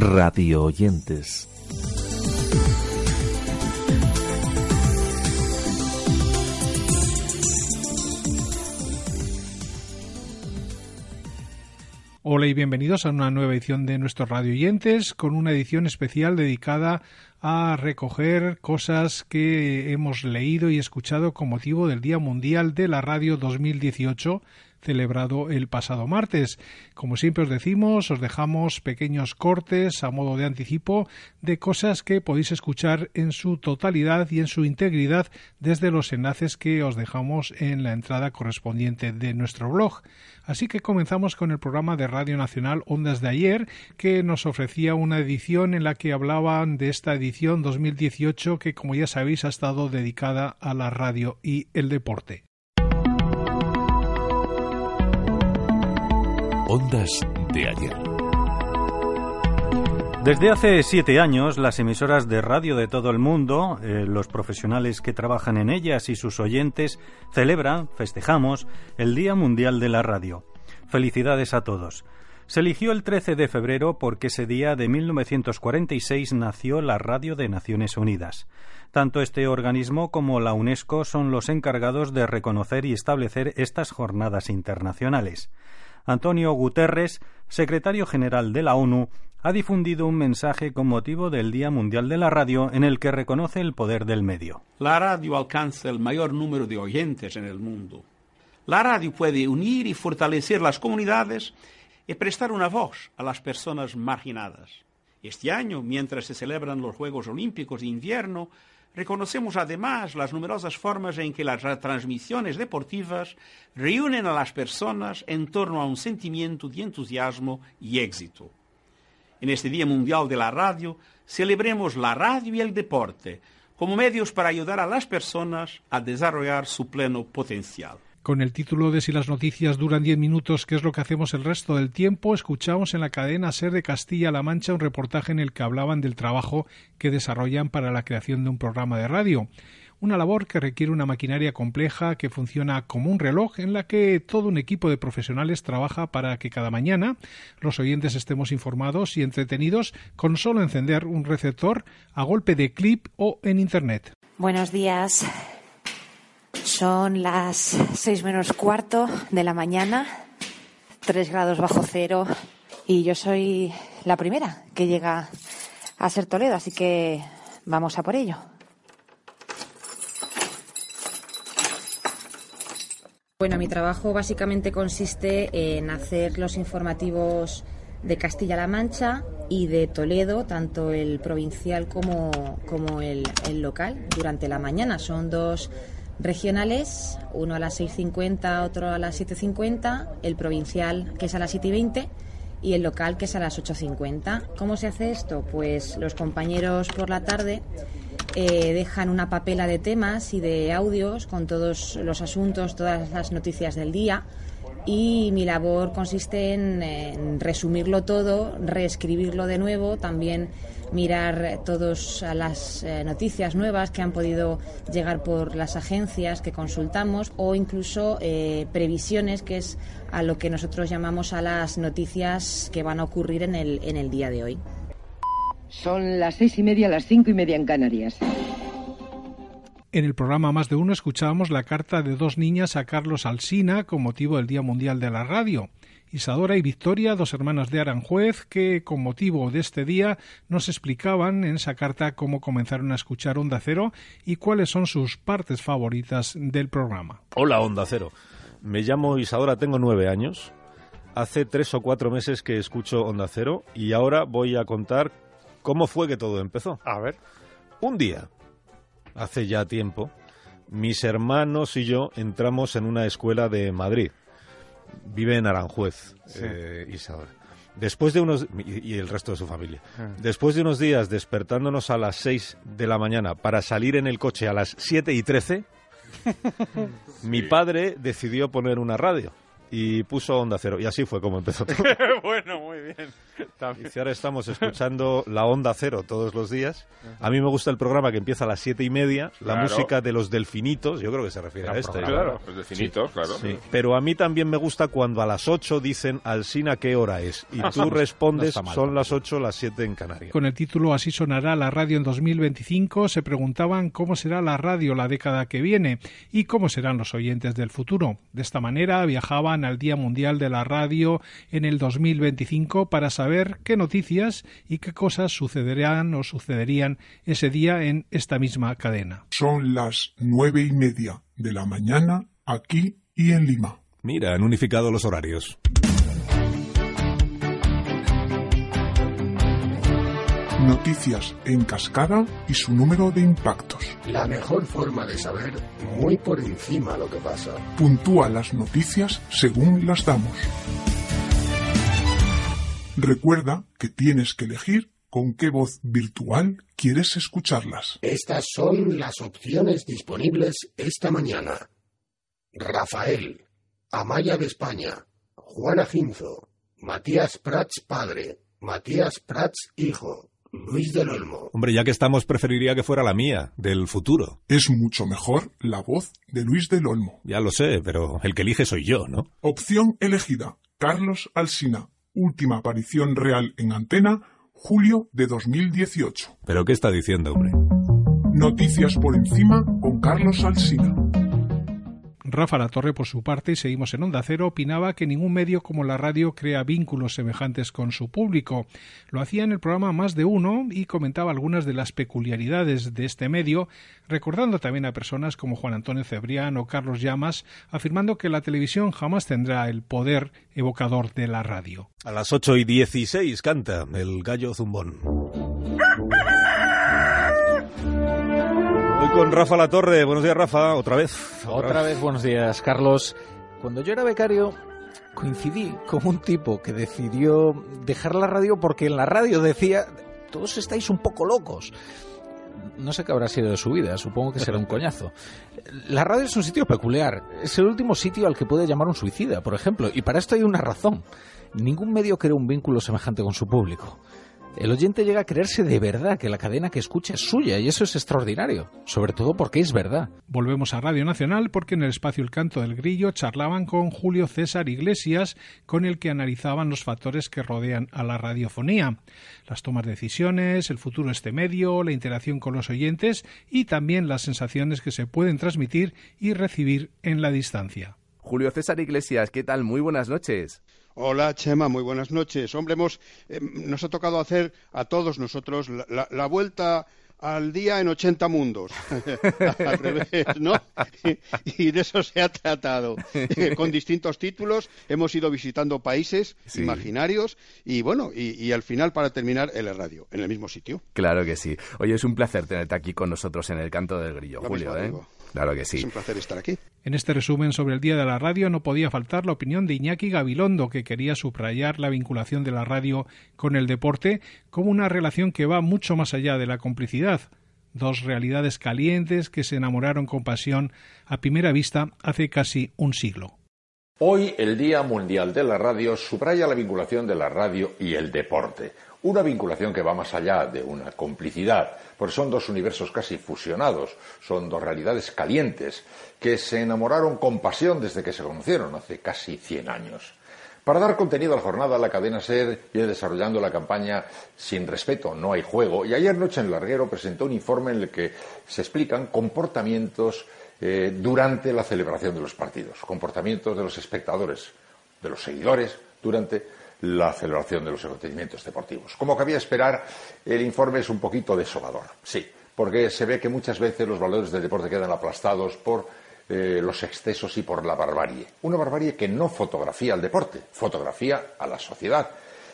Radio oyentes. Hola y bienvenidos a una nueva edición de nuestros radio oyentes con una edición especial dedicada a recoger cosas que hemos leído y escuchado con motivo del Día Mundial de la Radio 2018 celebrado el pasado martes. Como siempre os decimos, os dejamos pequeños cortes a modo de anticipo de cosas que podéis escuchar en su totalidad y en su integridad desde los enlaces que os dejamos en la entrada correspondiente de nuestro blog. Así que comenzamos con el programa de Radio Nacional Ondas de ayer, que nos ofrecía una edición en la que hablaban de esta edición 2018 que, como ya sabéis, ha estado dedicada a la radio y el deporte. Ondas de ayer. Desde hace siete años, las emisoras de radio de todo el mundo, eh, los profesionales que trabajan en ellas y sus oyentes celebran, festejamos, el Día Mundial de la Radio. Felicidades a todos. Se eligió el 13 de febrero porque ese día de 1946 nació la Radio de Naciones Unidas. Tanto este organismo como la UNESCO son los encargados de reconocer y establecer estas jornadas internacionales. Antonio Guterres, secretario general de la ONU, ha difundido un mensaje con motivo del Día Mundial de la Radio en el que reconoce el poder del medio. La radio alcanza el mayor número de oyentes en el mundo. La radio puede unir y fortalecer las comunidades y prestar una voz a las personas marginadas. Este año, mientras se celebran los Juegos Olímpicos de Invierno, Reconocemos además las numerosas formas en que las transmisiones deportivas reúnen a las personas en torno a un sentimiento de entusiasmo y éxito. En este Día Mundial de la Radio, celebremos la radio y el deporte como medios para ayudar a las personas a desarrollar su pleno potencial. Con el título de Si las noticias duran diez minutos, ¿qué es lo que hacemos el resto del tiempo? Escuchamos en la cadena Ser de Castilla-La Mancha un reportaje en el que hablaban del trabajo que desarrollan para la creación de un programa de radio. Una labor que requiere una maquinaria compleja que funciona como un reloj en la que todo un equipo de profesionales trabaja para que cada mañana los oyentes estemos informados y entretenidos con solo encender un receptor a golpe de clip o en Internet. Buenos días. Son las seis menos cuarto de la mañana, tres grados bajo cero, y yo soy la primera que llega a ser Toledo, así que vamos a por ello. Bueno, mi trabajo básicamente consiste en hacer los informativos de Castilla-La Mancha y de Toledo, tanto el provincial como, como el, el local, durante la mañana. Son dos regionales, uno a las 6.50, otro a las 7.50, el provincial que es a las 7.20 y el local que es a las 8.50. ¿Cómo se hace esto? Pues los compañeros por la tarde eh, dejan una papela de temas y de audios con todos los asuntos, todas las noticias del día y mi labor consiste en, resumirlo todo, reescribirlo de nuevo, también mirar todas las eh, noticias nuevas que han podido llegar por las agencias que consultamos o incluso eh, previsiones, que es a lo que nosotros llamamos a las noticias que van a ocurrir en el, en el día de hoy. Son las seis y media, las cinco y media en Canarias. En el programa Más de Uno escuchábamos la carta de dos niñas a Carlos Alsina con motivo del Día Mundial de la Radio. Isadora y Victoria, dos hermanas de Aranjuez, que con motivo de este día nos explicaban en esa carta cómo comenzaron a escuchar Onda Cero y cuáles son sus partes favoritas del programa. Hola Onda Cero, me llamo Isadora, tengo nueve años. Hace tres o cuatro meses que escucho Onda Cero y ahora voy a contar cómo fue que todo empezó. A ver. Un día hace ya tiempo, mis hermanos y yo entramos en una escuela de Madrid. Vive en Aranjuez, eh, Isadora. Después de unos y, y el resto de su familia. Ah. Después de unos días despertándonos a las 6 de la mañana para salir en el coche a las 7 y 13, mi padre decidió poner una radio y puso Onda Cero y así fue como empezó todo. bueno, muy bien. Y si ahora estamos escuchando la Onda Cero todos los días. A mí me gusta el programa que empieza a las siete y media, la Claro. música de los delfinitos, yo creo que se refiere a este. Claro, los delfinitos, claro. Sí, pero a mí también me gusta cuando a las 8 dicen Alsina qué hora es y No tú respondes no mal son las 8 las 7 en Canarias. Con el título Así sonará la radio en 2025 se preguntaban cómo será la radio la década que viene y cómo serán los oyentes del futuro. De esta manera viajaban al Día Mundial de la Radio en el 2025 para saber qué noticias y qué cosas sucederán o sucederían ese día en esta misma cadena. Son las nueve y media de la mañana aquí y en Lima. Mira, han unificado los horarios. Noticias en cascada y su número de impactos. La mejor forma de saber muy por encima lo que pasa. Puntúa las noticias según las damos. Recuerda que tienes que elegir con qué voz virtual quieres escucharlas. Estas son las opciones disponibles esta mañana. Rafael, Amaya de España, Juana Ginzo, Matías Prats padre, Matías Prats hijo, Luis del Olmo. Hombre, ya que estamos, preferiría que fuera la mía, del futuro. Es mucho mejor la voz de Luis del Olmo. Ya lo sé, pero el que elige soy yo, ¿no? Opción elegida. Carlos Alsina. Última aparición real en antena, julio de 2018. ¿Pero qué está diciendo, hombre? Noticias por encima con Carlos Alsina. Rafa La Torre, por su parte, y seguimos en Onda Cero, opinaba que ningún medio como la radio crea vínculos semejantes con su público. Lo hacía en el programa Más de Uno y comentaba algunas de las peculiaridades de este medio, recordando también a personas como Juan Antonio Cebrián o Carlos Llamas, afirmando que la televisión jamás tendrá el poder evocador de la radio. A las 8 y 16 canta el gallo zumbón. Con Rafa La Torre. Buenos días, Rafa. Otra vez. Otra vez, buenos días, Carlos. Cuando yo era becario, coincidí con un tipo que decidió dejar la radio porque en la radio decía, todos estáis un poco locos. No sé qué habrá sido de su vida, supongo que será un coñazo. La radio es un sitio peculiar, es el último sitio al que puede llamar un suicida, por ejemplo, y para esto hay una razón. Ningún medio crea un vínculo semejante con su público. El oyente llega a creerse de verdad que la cadena que escucha es suya y eso es extraordinario, sobre todo porque es verdad. Volvemos a Radio Nacional porque en el espacio El Canto del Grillo charlaban con Julio César Iglesias, con el que analizaban los factores que rodean a la radiofonía, las tomas de decisiones, el futuro de este medio, la interacción con los oyentes y también las sensaciones que se pueden transmitir y recibir en la distancia. Julio César Iglesias, ¿qué tal? Muy buenas noches. Hola, Chema, muy buenas noches. Hombre, hemos, eh, nos ha tocado hacer a todos nosotros la, la- la vuelta al día en 80 mundos. al revés, ¿no? Y, de eso se ha tratado. Con distintos títulos hemos ido visitando países Sí. imaginarios y, bueno, y, y al final, para terminar, en la radio, en el mismo sitio. Claro que sí. Oye, es un placer tenerte aquí con nosotros en el canto del grillo, Lo Julio, mismo ¿eh? Claro que sí. Es un placer estar aquí. En este resumen sobre el Día de la Radio no podía faltar la opinión de Iñaki Gabilondo, que quería subrayar la vinculación de la radio con el deporte como una relación que va mucho más allá de la complicidad. Dos realidades calientes que se enamoraron con pasión a primera vista hace casi un siglo. Hoy, el Día Mundial de la Radio subraya la vinculación de la radio y el deporte. Una vinculación que va más allá de una complicidad, porque son dos universos casi fusionados, son dos realidades calientes que se enamoraron con pasión desde que se conocieron hace casi 100 años. Para dar contenido a la jornada, la cadena SER viene desarrollando la campaña Sin respeto no hay juego y ayer noche en Larguero presentó un informe en el que se explican comportamientos eh, durante la celebración de los partidos, comportamientos de los espectadores, de los seguidores durante la celebración de los acontecimientos deportivos. Como cabía esperar, el informe es un poquito desolador, sí, porque se ve que muchas veces los valores del deporte quedan aplastados por eh, los excesos y por la barbarie. Una barbarie que no fotografía al deporte, fotografía a la sociedad,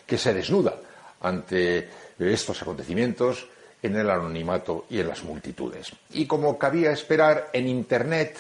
que se desnuda ante estos acontecimientos en el anonimato y en las multitudes. Y como cabía esperar, en Internet,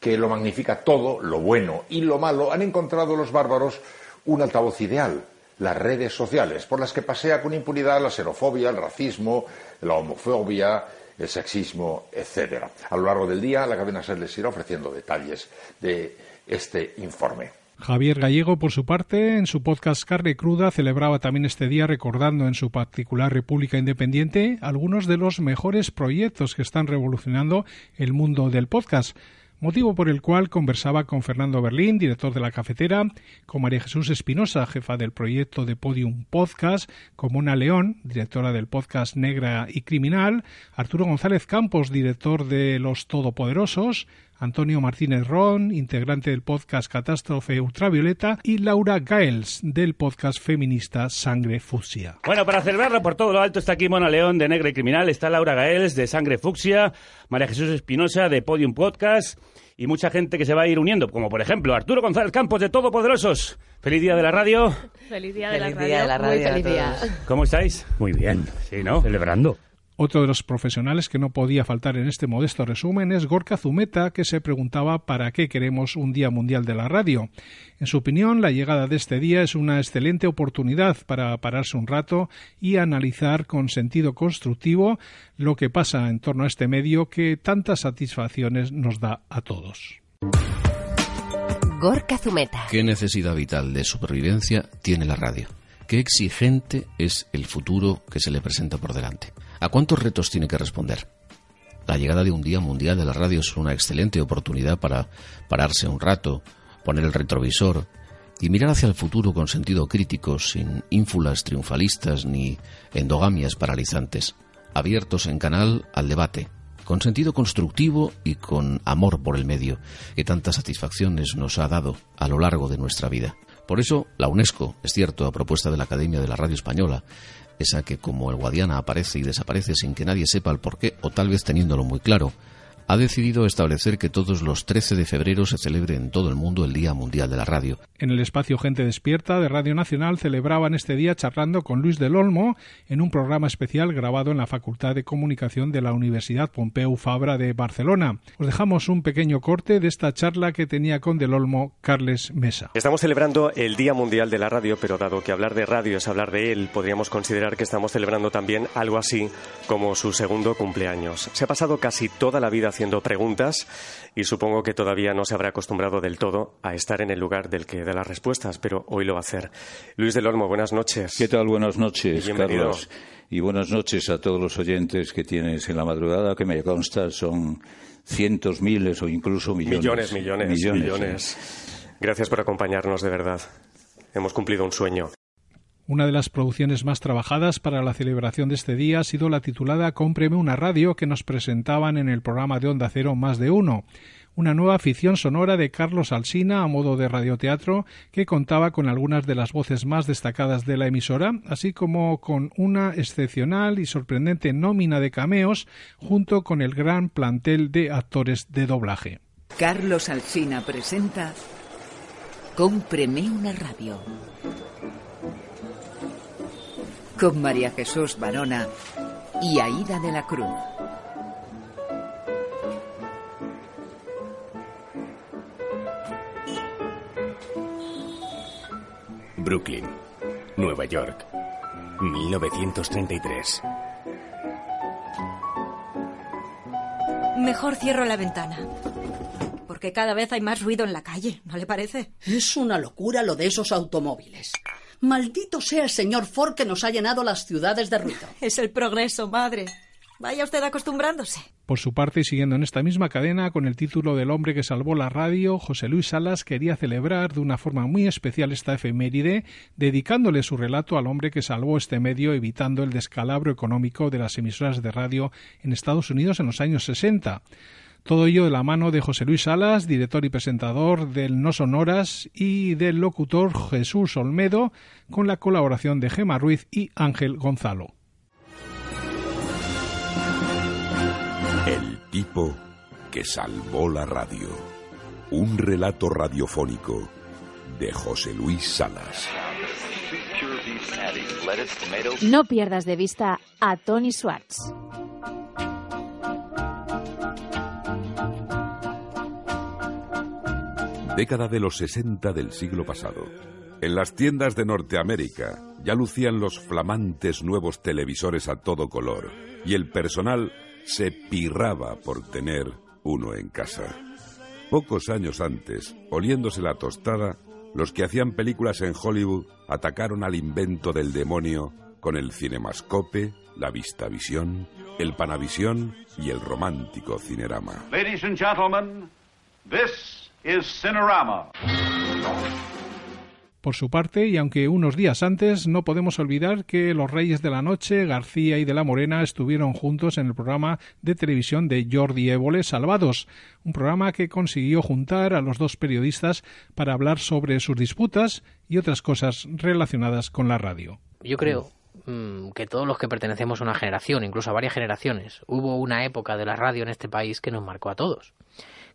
que lo magnifica todo, lo bueno y lo malo, han encontrado los bárbaros un altavoz ideal, las redes sociales, por las que pasea con impunidad la xenofobia, el racismo, la homofobia, el sexismo, etc. A lo largo del día, la cadena SER les irá ofreciendo detalles de este informe. Javier Gallego, por su parte, en su podcast Carne Cruda, celebraba también este día recordando en su particular República Independiente algunos de los mejores proyectos que están revolucionando el mundo del podcast motivo por el cual conversaba con Fernando Berlín, director de la cafetera, con María Jesús Espinosa, jefa del proyecto de Podium Podcast, con Mona León, directora del podcast Negra y Criminal, Arturo González Campos, director de Los Todopoderosos, Antonio Martínez Ron, integrante del podcast Catástrofe Ultravioleta, y Laura Gaels, del podcast feminista Sangre Fucsia. Bueno, para celebrarlo por todo lo alto está aquí Mona León de Negra y Criminal, está Laura Gaels de Sangre Fucsia, María Jesús Espinosa de Podium Podcast y mucha gente que se va a ir uniendo, como por ejemplo Arturo González Campos de Todopoderosos. Feliz día de la radio. Feliz día de, la, radio. Día de la radio. Muy feliz día. ¿Cómo estáis? Muy bien. Sí, ¿no? Celebrando. Otro de los profesionales que no podía faltar en este modesto resumen es Gorka Zumeta, que se preguntaba para qué queremos un Día Mundial de la Radio. En su opinión, la llegada de este día es una excelente oportunidad para pararse un rato y analizar con sentido constructivo lo que pasa en torno a este medio que tantas satisfacciones nos da a todos. Gorka Zumeta. ¿Qué necesidad vital de supervivencia tiene la radio? ¿Qué exigente es el futuro que se le presenta por delante? ¿A cuántos retos tiene que responder? La llegada de un Día Mundial de la Radio es una excelente oportunidad para pararse un rato, poner el retrovisor y mirar hacia el futuro con sentido crítico, sin ínfulas triunfalistas ni endogamias paralizantes, abiertos en canal al debate, con sentido constructivo y con amor por el medio, que tantas satisfacciones nos ha dado a lo largo de nuestra vida. Por eso, la UNESCO, es cierto, a propuesta de la Academia de la Radio Española, esa que como el Guadiana aparece y desaparece sin que nadie sepa el porqué o tal vez teniéndolo muy claro, ha decidido establecer que todos los 13 de febrero se celebre en todo el mundo el Día Mundial de la Radio. En el espacio Gente Despierta de Radio Nacional celebraban este día charlando con Luis del Olmo en un programa especial grabado en la Facultad de Comunicación de la Universidad Pompeu Fabra de Barcelona. Os dejamos un pequeño corte de esta charla que tenía con del Olmo Carles Mesa. Estamos celebrando el Día Mundial de la Radio, pero dado que hablar de radio es hablar de él, podríamos considerar que estamos celebrando también algo así como su segundo cumpleaños. Se ha pasado casi toda la vida haciendo preguntas y supongo que todavía no se habrá acostumbrado del todo a estar en el lugar del que da las respuestas, pero hoy lo va a hacer. Luis del Olmo, buenas noches. ¿Qué tal? Buenas noches, Bienvenido. Carlos. Y buenas noches a todos los oyentes que tienes en la madrugada, que me consta son cientos, miles o incluso millones. Millones, millones, millones. Gracias por acompañarnos, de verdad. Hemos cumplido un sueño. Una de las producciones más trabajadas para la celebración de este día ha sido la titulada Cómpreme una radio que nos presentaban en el programa de Onda Cero Más de Uno, una nueva ficción sonora de Carlos Alsina a modo de radioteatro que contaba con algunas de las voces más destacadas de la emisora, así como con una excepcional y sorprendente nómina de cameos junto con el gran plantel de actores de doblaje. Carlos Alsina presenta Cómpreme una radio con María Jesús Barona y Aida de la Cruz. Brooklyn, Nueva York, 1933. Mejor cierro la ventana. Porque cada vez hay más ruido en la calle, ¿no le parece? Es una locura lo de esos automóviles. Maldito sea el señor Ford que nos ha llenado las ciudades de ruido. Es el progreso, madre. Vaya usted acostumbrándose. Por su parte, y siguiendo en esta misma cadena, con el título del hombre que salvó la radio, José Luis Salas quería celebrar de una forma muy especial esta efeméride, dedicándole su relato al hombre que salvó este medio, evitando el descalabro económico de las emisoras de radio en Estados Unidos en los años 60. Todo ello de la mano de José Luis Salas, director y presentador del No Sonoras, y del locutor Jesús Olmedo, con la colaboración de Gema Ruiz y Ángel Gonzalo. El tipo que salvó la radio. Un relato radiofónico de José Luis Salas. No pierdas de vista a Tony Schwartz. Década de los 60 del siglo pasado. En las tiendas de Norteamérica ya lucían los flamantes nuevos televisores a todo color y el personal se pirraba por tener uno en casa. Pocos años antes, oliéndose la tostada, los que hacían películas en Hollywood atacaron al invento del demonio con el cinemascope, la vistavisión, el panavisión y el romántico cinerama. Ladies and gentlemen, this is Cinerama. Por su parte, y aunque unos días antes, no podemos olvidar que los Reyes de la Noche, García y de la Morena, estuvieron juntos en el programa de televisión de Jordi Évole Salvados, un programa que consiguió juntar a los dos periodistas para hablar sobre sus disputas y otras cosas relacionadas con la radio. Yo creo mm, que todos los que pertenecemos a una generación, incluso a varias generaciones, hubo una época de la radio en este país que nos marcó a todos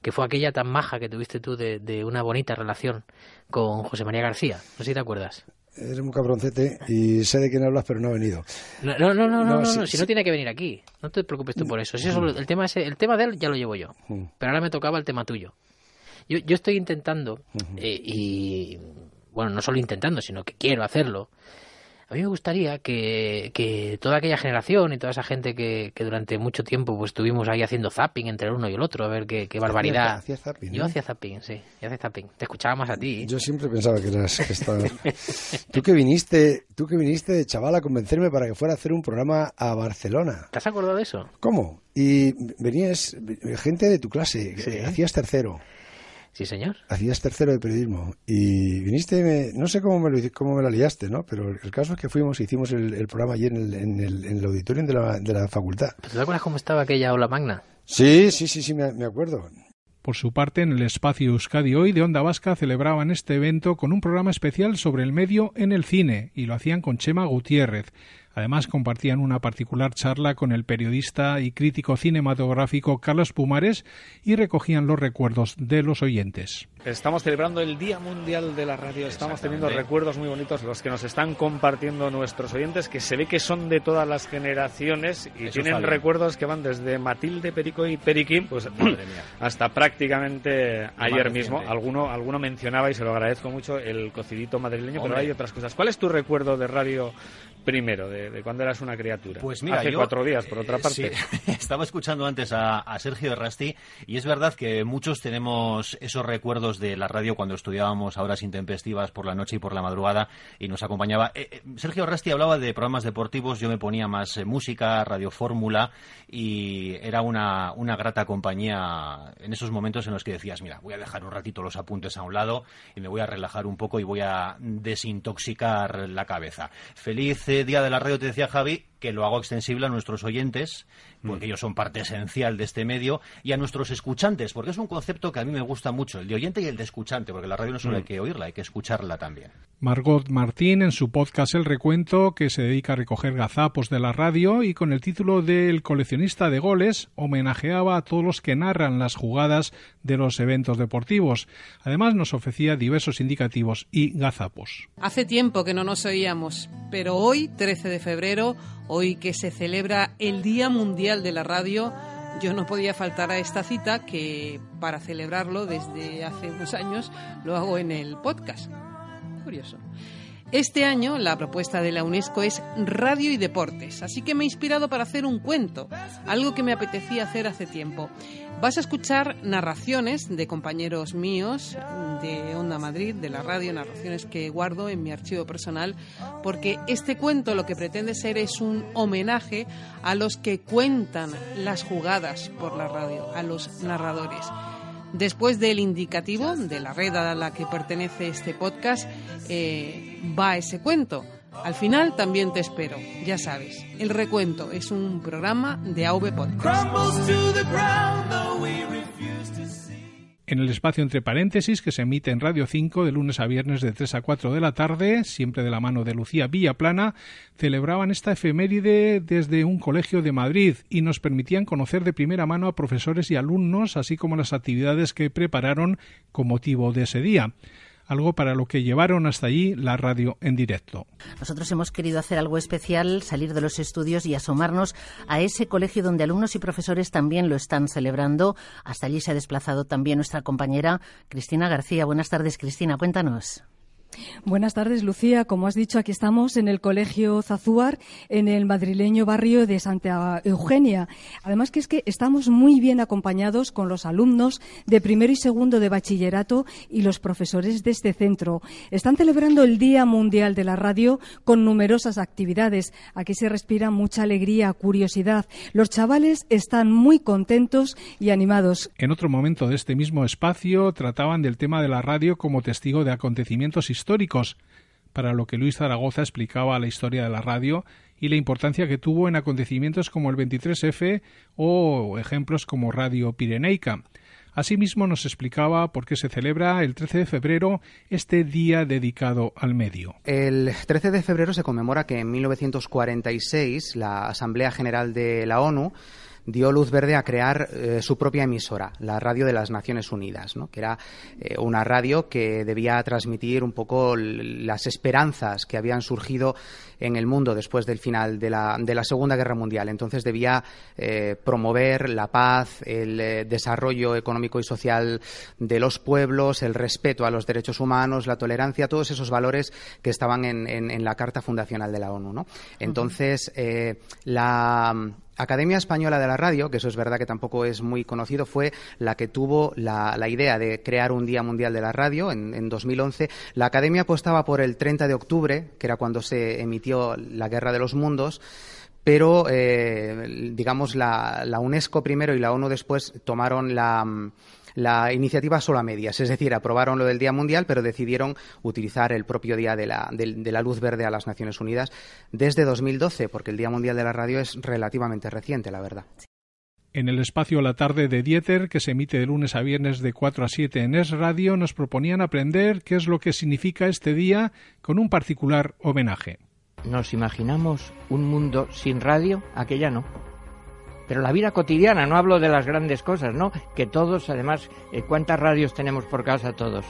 que fue aquella tan maja que tuviste tú de, una bonita relación con José María García. No sé si te acuerdas. Eres un cabroncete y sé de quién hablas, pero no ha venido. No, no, no, no, no, si, no tiene que venir aquí. No te preocupes tú por eso. Si eso el, tema ese, el tema de él ya lo llevo yo. Pero ahora me tocaba el tema tuyo. Yo, yo estoy intentando, eh, y bueno, no solo intentando, sino que quiero hacerlo, a mí me gustaría que, que, toda aquella generación y toda esa gente que, que, durante mucho tiempo pues estuvimos ahí haciendo zapping entre el uno y el otro, a ver qué, qué barbaridad. Hacía zapping, Yo hacía zapping, sí, yo hacía zapping. Te escuchaba más a ti. Yo siempre pensaba que eras... Que tú que viniste, tú que viniste de chaval a convencerme para que fuera a hacer un programa a Barcelona. ¿Te has acordado de eso? ¿Cómo? Y venías gente de tu clase, hacías tercero. Sí, señor. Hacías tercero de periodismo y viniste, no sé cómo me, lo, cómo me la liaste, ¿no? Pero el caso es que fuimos e hicimos el, programa allí en el, en el, en el auditorium de la, de la facultad. ¿Te acuerdas cómo estaba aquella ola magna? Sí, sí, sí, sí, me, me acuerdo. Por su parte, en el espacio Euskadi Hoy de Onda Vasca celebraban este evento con un programa especial sobre el medio en el cine y lo hacían con Chema Gutiérrez. Además, compartían una particular charla con el periodista y crítico cinematográfico Carlos Pumares y recogían los recuerdos de los oyentes. Estamos celebrando el Día Mundial de la Radio, estamos teniendo recuerdos muy bonitos los que nos están compartiendo nuestros oyentes, que se ve que son de todas las generaciones y tienen recuerdos que van desde Matilde, Perico y Periquín, pues hasta prácticamente ayer mismo. Alguno, alguno mencionaba, y se lo agradezco mucho, el cocidito madrileño, pero hay otras cosas. ¿Cuál es tu recuerdo de radio primero, de, cuando eras una criatura? Pues mira, Hace cuatro días, por otra parte. estaba escuchando antes a, a Sergio Rasti y es verdad que muchos tenemos esos recuerdos de la radio cuando estudiábamos a horas intempestivas por la noche y por la madrugada y nos acompañaba. Eh, eh, Sergio Rasti hablaba de programas deportivos, yo me ponía más eh, música, radio fórmula y era una, una grata compañía en esos momentos en los que decías, mira, voy a dejar un ratito los apuntes a un lado y me voy a relajar un poco y voy a desintoxicar la cabeza. Feliz día de la radio, te decía Javi, que lo hago extensible a nuestros oyentes, porque mm. ellos son parte esencial de este medio, y a nuestros escuchantes, porque es un concepto que a mí me gusta mucho, el de oyente y el de escuchante, porque la radio no solo hay mm. que oírla, hay que escucharla también. Margot Martín, en su podcast El Recuento, que se dedica a recoger gazapos de la radio, y con el título de El coleccionista de goles, homenajeaba a todos los que narran las jugadas de los eventos deportivos. Además, nos ofrecía diversos indicativos y gazapos. Hace tiempo que no nos oíamos, pero hoy, 13 de febrero, Hoy que se celebra el Día Mundial de la Radio, yo no podía faltar a esta cita que para celebrarlo desde hace unos años lo hago en el podcast. Curioso. Este año la propuesta de la UNESCO es radio y deportes, así que me he inspirado para hacer un cuento, algo que me apetecía hacer hace tiempo. Vas a escuchar narraciones de compañeros míos de Onda Madrid, de la radio, narraciones que guardo en mi archivo personal, porque este cuento lo que pretende ser es un homenaje a los que cuentan las jugadas por la radio, a los narradores. Después del indicativo de la red a la que pertenece este podcast, eh, va ese cuento. Al final también te espero, ya sabes. El recuento es un programa de AV Podcast. En el espacio entre paréntesis que se emite en Radio 5 de lunes a viernes de 3 a 4 de la tarde, siempre de la mano de Lucía Villaplana, celebraban esta efeméride desde un colegio de Madrid y nos permitían conocer de primera mano a profesores y alumnos, así como las actividades que prepararon con motivo de ese día. Algo para lo que llevaron hasta allí la radio en directo. Nosotros hemos querido hacer algo especial, salir de los estudios y asomarnos a ese colegio donde alumnos y profesores también lo están celebrando. Hasta allí se ha desplazado también nuestra compañera Cristina García. Buenas tardes, Cristina, cuéntanos. Buenas tardes, Lucía. Como has dicho, aquí estamos en el Colegio Zazúar, en el madrileño barrio de Santa Eugenia. Además que es que estamos muy bien acompañados con los alumnos de primero y segundo de bachillerato y los profesores de este centro. Están celebrando el Día Mundial de la Radio con numerosas actividades. Aquí se respira mucha alegría, curiosidad. Los chavales están muy contentos y animados. En otro momento de este mismo espacio trataban del tema de la radio como testigo de acontecimientos históricos históricos, para lo que Luis Zaragoza explicaba la historia de la radio y la importancia que tuvo en acontecimientos como el 23F o ejemplos como Radio Pireneica. Asimismo nos explicaba por qué se celebra el 13 de febrero este día dedicado al medio. El 13 de febrero se conmemora que en 1946 la Asamblea General de la ONU dio luz verde a crear eh, su propia emisora, la Radio de las Naciones Unidas, ¿no? que era eh, una radio que debía transmitir un poco las esperanzas que habían surgido en el mundo después del final de la, de la Segunda Guerra Mundial. Entonces debía eh, promover la paz, el desarrollo económico y social de los pueblos, el respeto a los derechos humanos, la tolerancia, todos esos valores que estaban en, en, la Carta Fundacional de la ONU. ¿no? Entonces, la Academia Española de la Radio, que eso es verdad que tampoco es muy conocido, fue la que tuvo la, idea de crear un Día Mundial de la Radio en, en, 2011. La Academia apostaba por el 30 de octubre, que era cuando se emitió La Guerra de los Mundos pero eh, digamos la, UNESCO primero y la ONU después tomaron la, la iniciativa solo a medias, es decir, aprobaron lo del Día Mundial, pero decidieron utilizar el propio Día de la, de, la Luz Verde a las Naciones Unidas desde 2012, porque el Día Mundial de la Radio es relativamente reciente, la verdad. En el espacio La Tarde de Dieter, que se emite de lunes a viernes de 4 a 7 en Es Radio, nos proponían aprender qué es lo que significa este día con un particular homenaje. ¿Nos imaginamos un mundo sin radio? Aquella no pero la vida cotidiana, no hablo de las grandes cosas, ¿no? Que todos, además, eh, ¿cuántas radios tenemos por casa todos?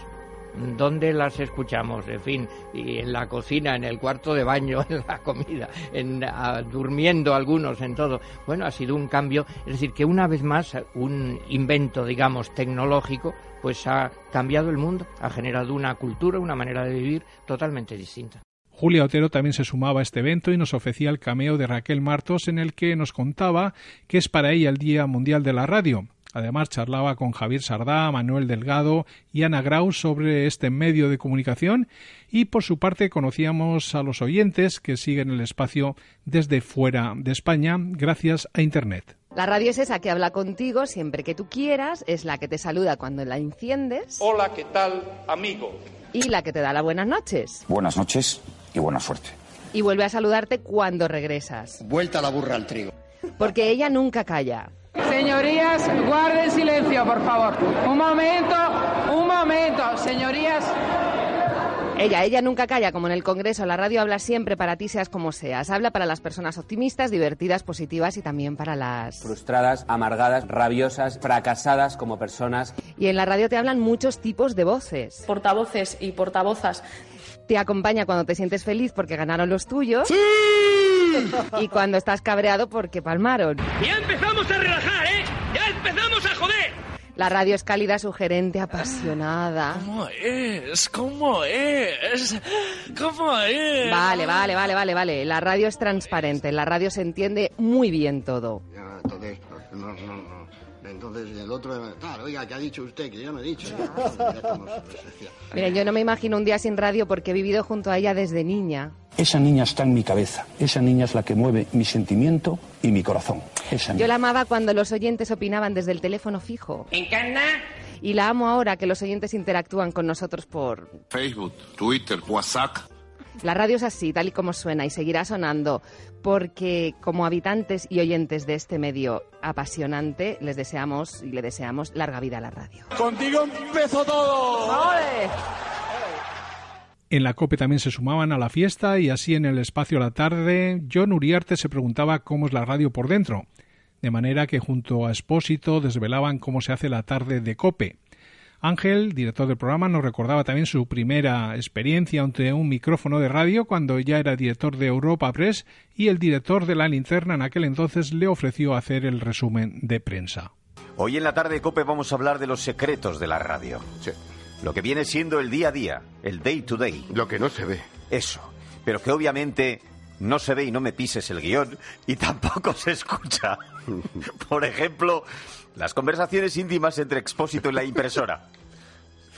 ¿Dónde las escuchamos? En fin, en la cocina, en el cuarto de baño, en la comida, en, durmiendo algunos, en todo. Bueno, ha sido un cambio, es decir, que una vez más un invento, digamos, tecnológico, pues ha cambiado el mundo, ha generado una cultura, una manera de vivir totalmente distinta. Julia Otero también se sumaba a este evento y nos ofrecía el cameo de Raquel Martos en el que nos contaba que es para ella el Día Mundial de la Radio. Además, charlaba con Javier Sardá, Manuel Delgado y Ana Grau sobre este medio de comunicación y, por su parte, conocíamos a los oyentes que siguen el espacio desde fuera de España gracias a Internet. La radio es esa que habla contigo siempre que tú quieras, es la que te saluda cuando la enciendes. Hola, ¿qué tal, amigo? Y la que te da las buenas noches. Buenas noches y buena suerte. Y vuelve a saludarte cuando regresas. Vuelta la burra al trigo. Porque ella nunca calla. Señorías, guarden silencio, por favor. Un momento, un momento, señorías. Ella, ella nunca calla, como en el Congreso. La radio habla siempre para ti, seas como seas. Habla para las personas optimistas, divertidas, positivas y también para las... Frustradas, amargadas, rabiosas, fracasadas como personas. Y en la radio te hablan muchos tipos de voces. Portavoces y portavozas te acompaña cuando te sientes feliz porque ganaron los tuyos. ¡Sí! Y cuando estás cabreado porque palmaron. Ya empezamos a relajar, ¿eh? Ya empezamos a joder. La radio es cálida, sugerente, apasionada. ¿Cómo es? ¿Cómo es? ¿Cómo es? Vale, vale, vale, vale, vale. La radio es transparente. La radio se entiende muy bien todo. Ya, entonces, no, no, no. Entonces el otro, claro, oiga, ¿qué ha dicho usted? Que yo no he dicho. Miren, yo no me imagino un día sin radio porque he vivido junto a ella desde niña. Esa niña está en mi cabeza. Esa niña es la que mueve mi sentimiento y mi corazón. Esa Yo la amaba cuando los oyentes opinaban desde el teléfono fijo. ¿Encarna? Y la amo ahora que los oyentes interactúan con nosotros por Facebook, Twitter, WhatsApp. La radio es así, tal y como suena, y seguirá sonando, porque como habitantes y oyentes de este medio apasionante, les deseamos y le deseamos larga vida a la radio. Contigo empezó todo. En la COPE también se sumaban a la fiesta y así en el espacio a la tarde, John Uriarte se preguntaba cómo es la radio por dentro, de manera que junto a Espósito desvelaban cómo se hace la tarde de COPE. Ángel, director del programa, nos recordaba también su primera experiencia ante un micrófono de radio cuando ya era director de Europa Press y el director de la linterna en aquel entonces le ofreció hacer el resumen de prensa. Hoy en la tarde de Cope vamos a hablar de los secretos de la radio. Lo que viene siendo el día a día, el day to day. Lo que no se ve. Eso. Pero que obviamente no se ve y no me pises el guion y tampoco se escucha. Por ejemplo, las conversaciones íntimas entre Expósito y la impresora.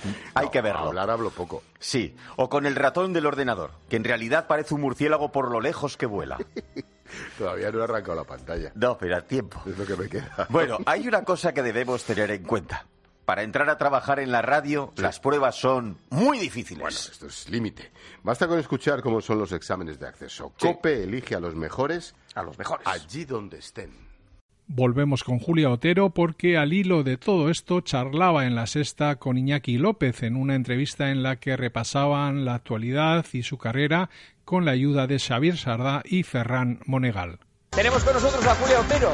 Hay que verlo. Hablar hablo poco. Sí, o con el ratón del ordenador, que en realidad parece un murciélago por lo lejos que vuela. Todavía no he arrancado la pantalla. No, pero al tiempo. Es lo que me queda. Bueno, hay una cosa que debemos tener en cuenta. Para entrar a trabajar en la radio, las pruebas son muy difíciles. Bueno, esto es límite. Basta con escuchar cómo son los exámenes de acceso. COPE elige a los mejores. A los mejores. Allí donde estén. Volvemos con Julia Otero porque al hilo de todo esto charlaba en la sexta con Iñaki López en una entrevista en la que repasaban la actualidad y su carrera con la ayuda de Xavier Sardá y Ferran Monegal. Tenemos con nosotros a Julia Otero.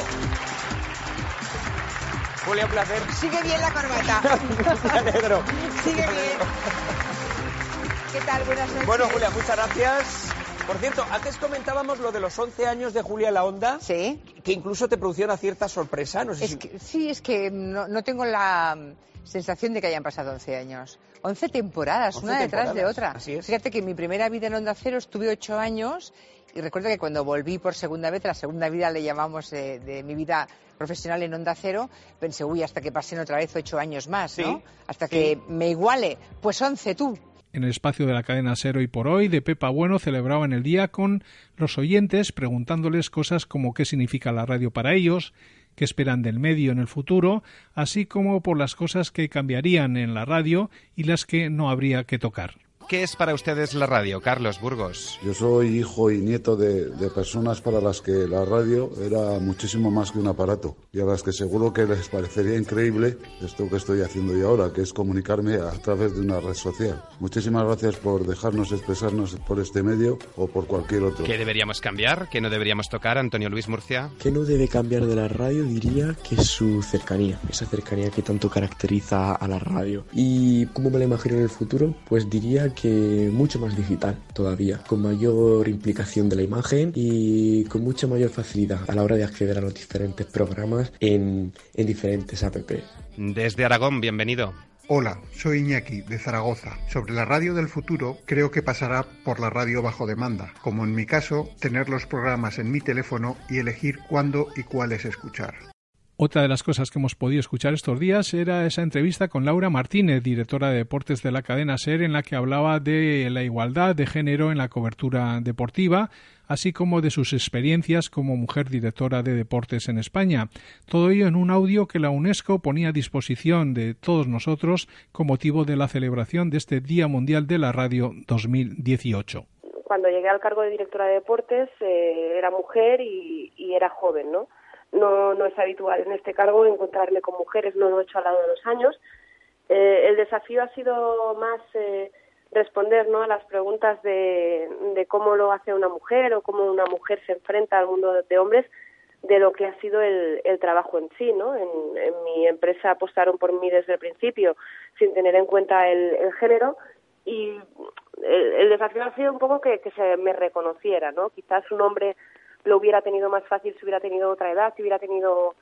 Julia, un placer. Sigue bien la corbata. Me alegro. Sigue bien. ¿Qué tal? Buenas noches. Bueno, Julia, muchas gracias. Por cierto, antes comentábamos lo de los 11 años de Julia La Onda. Sí. Que incluso te producía una cierta sorpresa. No sé Es si... que- sí, es que no, no tengo la mm, sensación de que hayan pasado 11 años. 11 temporadas, 11 una detrás de otra. así es. Fíjate que en mi primera vida en Onda Cero estuve 8 años y recuerdo que cuando volví por segunda vez, la segunda vida le llamamos de, de mi vida profesional en Onda Cero, pensé, uy, hasta que pasen otra vez 8 años más, ¿no? Sí, Hasta sí. que me iguale. Pues 11 tú. En el espacio de la cadena Ser hoy por hoy de Pepa Bueno celebraban el día con los oyentes preguntándoles cosas como qué significa la radio para ellos, qué esperan del medio en el futuro, así como por las cosas que cambiarían en la radio y las que no habría que tocar. ¿Qué es para ustedes la radio, Carlos Burgos? Yo soy hijo y nieto de, de personas para las que la radio era muchísimo más que un aparato y a las que seguro que les parecería increíble esto que estoy haciendo yo ahora, que es comunicarme a través de una red social. Muchísimas gracias por dejarnos expresarnos por este medio o por cualquier otro. ¿Qué deberíamos cambiar? ¿Qué no deberíamos tocar, Antonio Luis Murcia? ¿Qué no debe cambiar de la radio? Diría que es su cercanía, esa cercanía que tanto caracteriza a la radio. ¿Y cómo me la imagino en el futuro? Pues diría que mucho más digital todavía, con mayor implicación de la imagen y con mucha mayor facilidad a la hora de acceder a los diferentes programas en, en diferentes apps. Desde Aragón, bienvenido. Hola, soy Iñaki, de Zaragoza. Sobre la radio del futuro, creo que pasará por la radio bajo demanda, como en mi caso, tener los programas en mi teléfono y elegir cuándo y cuáles escuchar. Otra de las cosas que hemos podido escuchar estos días era esa entrevista con Laura Martínez, directora de deportes de la cadena SER, en la que hablaba de la igualdad de género en la cobertura deportiva, así como de sus experiencias como mujer directora de deportes en España. Todo ello en un audio que la UNESCO ponía a disposición de todos nosotros con motivo de la celebración de este Día Mundial de la Radio 2018. Cuando llegué al cargo de directora de deportes eh, era mujer y, y era joven, ¿no? No, no es habitual en este cargo encontrarme con mujeres, no lo he hecho a lo largo de los años. Eh, el desafío ha sido más eh, responder ¿no? a las preguntas de, cómo lo hace una mujer o cómo una mujer se enfrenta al mundo de, hombres de lo que ha sido el, el trabajo en sí, ¿no? En, en mi empresa apostaron por mí desde el principio sin tener en cuenta el, género y el, el desafío ha sido un poco que, que se me reconociera, ¿no? Quizás un hombre lo hubiera tenido más fácil si hubiera tenido otra edad, si hubiera tenido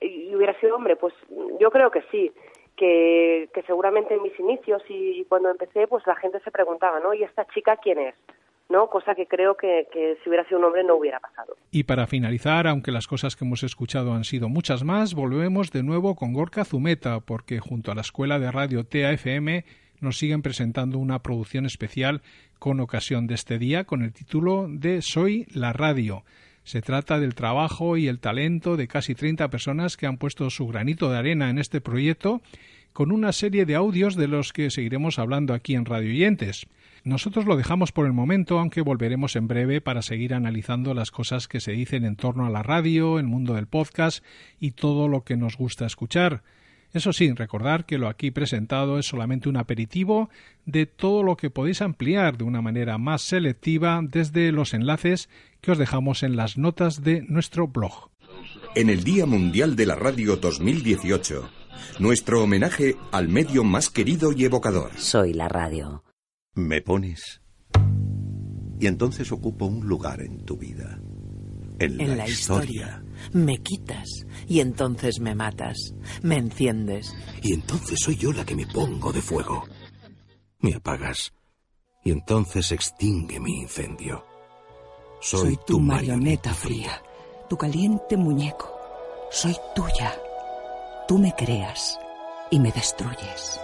y hubiera sido hombre, pues yo creo que sí, que, que seguramente en mis inicios y cuando empecé, pues la gente se preguntaba, ¿no? ¿Y esta chica quién es? ¿no? Cosa que creo que, que, si hubiera sido un hombre no hubiera pasado. Y para finalizar, aunque las cosas que hemos escuchado han sido muchas más, volvemos de nuevo con Gorka Zumeta, porque junto a la Escuela de Radio TAFM nos siguen presentando una producción especial con ocasión de este día con el título de Soy la Radio. Se trata del trabajo y el talento de casi 30 personas que han puesto su granito de arena en este proyecto con una serie de audios de los que seguiremos hablando aquí en Radio Oyentes. Nosotros lo dejamos por el momento, aunque volveremos en breve para seguir analizando las cosas que se dicen en torno a la radio, el mundo del podcast y todo lo que nos gusta escuchar. Eso sí, recordar que lo aquí presentado es solamente un aperitivo de todo lo que podéis ampliar de una manera más selectiva desde los enlaces que os dejamos en las notas de nuestro blog. En el Día Mundial de la Radio 2018, Nuestro homenaje al medio más querido y evocador. Soy la radio. Me pones y entonces ocupo un lugar en tu vida. En, en la, historia. Me quitas y entonces me matas. Me enciendes. Y entonces soy yo la que me pongo de fuego. Me apagas y entonces extingue mi incendio. Soy, tu marioneta fría, tu caliente muñeco. Soy tuya. Tú me creas y me destruyes.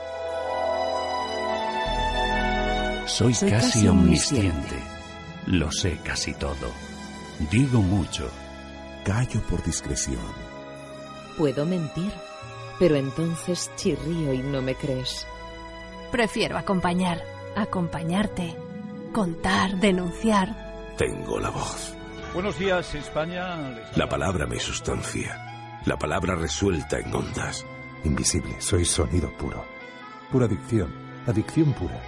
Soy, casi, omnisciente. Lo sé casi todo. Digo mucho. Callo por discreción. Puedo mentir, pero entonces chirrío y no me crees. Prefiero acompañar, acompañarte, contar, denunciar tengo la voz. Buenos días, España. La palabra me sustancia. La palabra resuelta en ondas. Invisible, soy sonido puro. Pura adicción, adicción pura.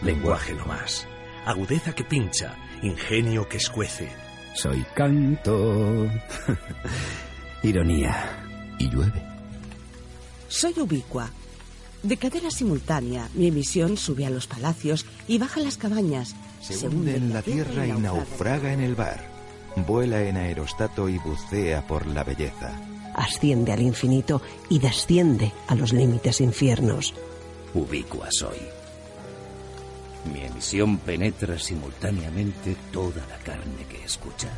Lenguaje no más. Agudeza que pincha, ingenio que escuece. Soy canto. Ironía. Y llueve. Soy ubicua. De cadera simultánea, mi emisión sube a los palacios y baja a las cabañas se, hunde en la tierra y naufraga en el bar. Vuela en aerostato y bucea por la belleza. Asciende al infinito y desciende a los límites infiernos. Ubicua soy. Mi emisión penetra simultáneamente toda la carne que escucha.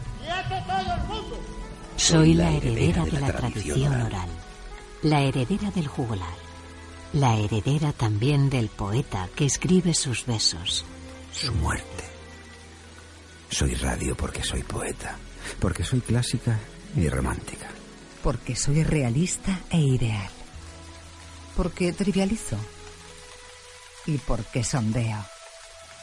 Soy la heredera de la tradición oral, la heredera del jugular, la heredera también del poeta que escribe sus besos su muerte. Soy radio porque soy poeta, porque soy clásica y romántica. Porque soy realista e ideal. Porque trivializo. Y porque sondeo.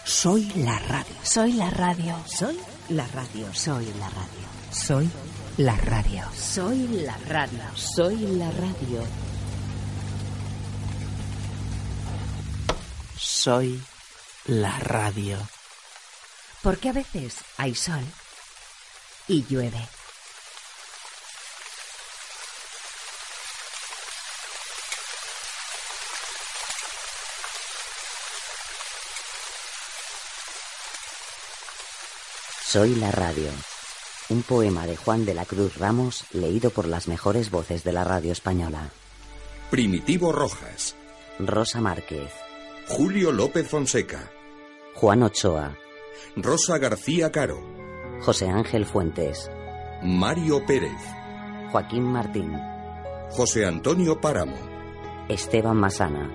Soy la radio. Soy la radio. Soy la radio. Soy la radio. Soy la radio. Soy la radio. Soy la radio. Soy la radio. Porque a veces hay sol y llueve. Soy la radio. Un poema de Juan de la Cruz Ramos leído por las mejores voces de la radio española. Primitivo Rojas. Rosa Márquez. Julio López Fonseca. Juan Ochoa. Rosa García Caro. José Ángel Fuentes. Mario Pérez. Joaquín Martín. José Antonio Páramo. Esteban Masana.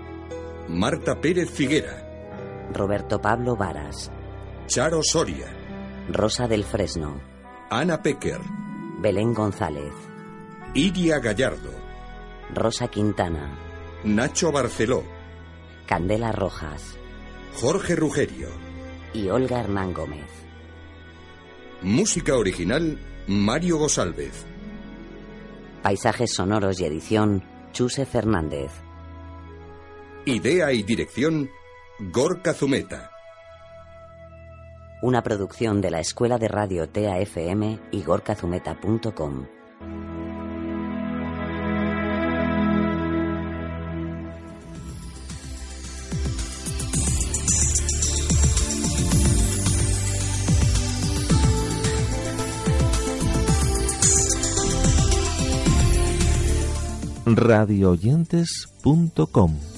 Marta Pérez Figuera. Roberto Pablo Varas. Charo Soria. Rosa del Fresno. Ana Pecker. Belén González. Iria Gallardo. Rosa Quintana. Nacho Barceló. Candela Rojas. Jorge Rugerio. Y Olga Hernán Gómez. Música original, Mario Gosalvez. Paisajes sonoros y edición, Chuse Fernández. Idea y dirección, Gorka Zumeta. Una producción de la Escuela de Radio TAFM y gorkazumeta.com. radiooyentes.com.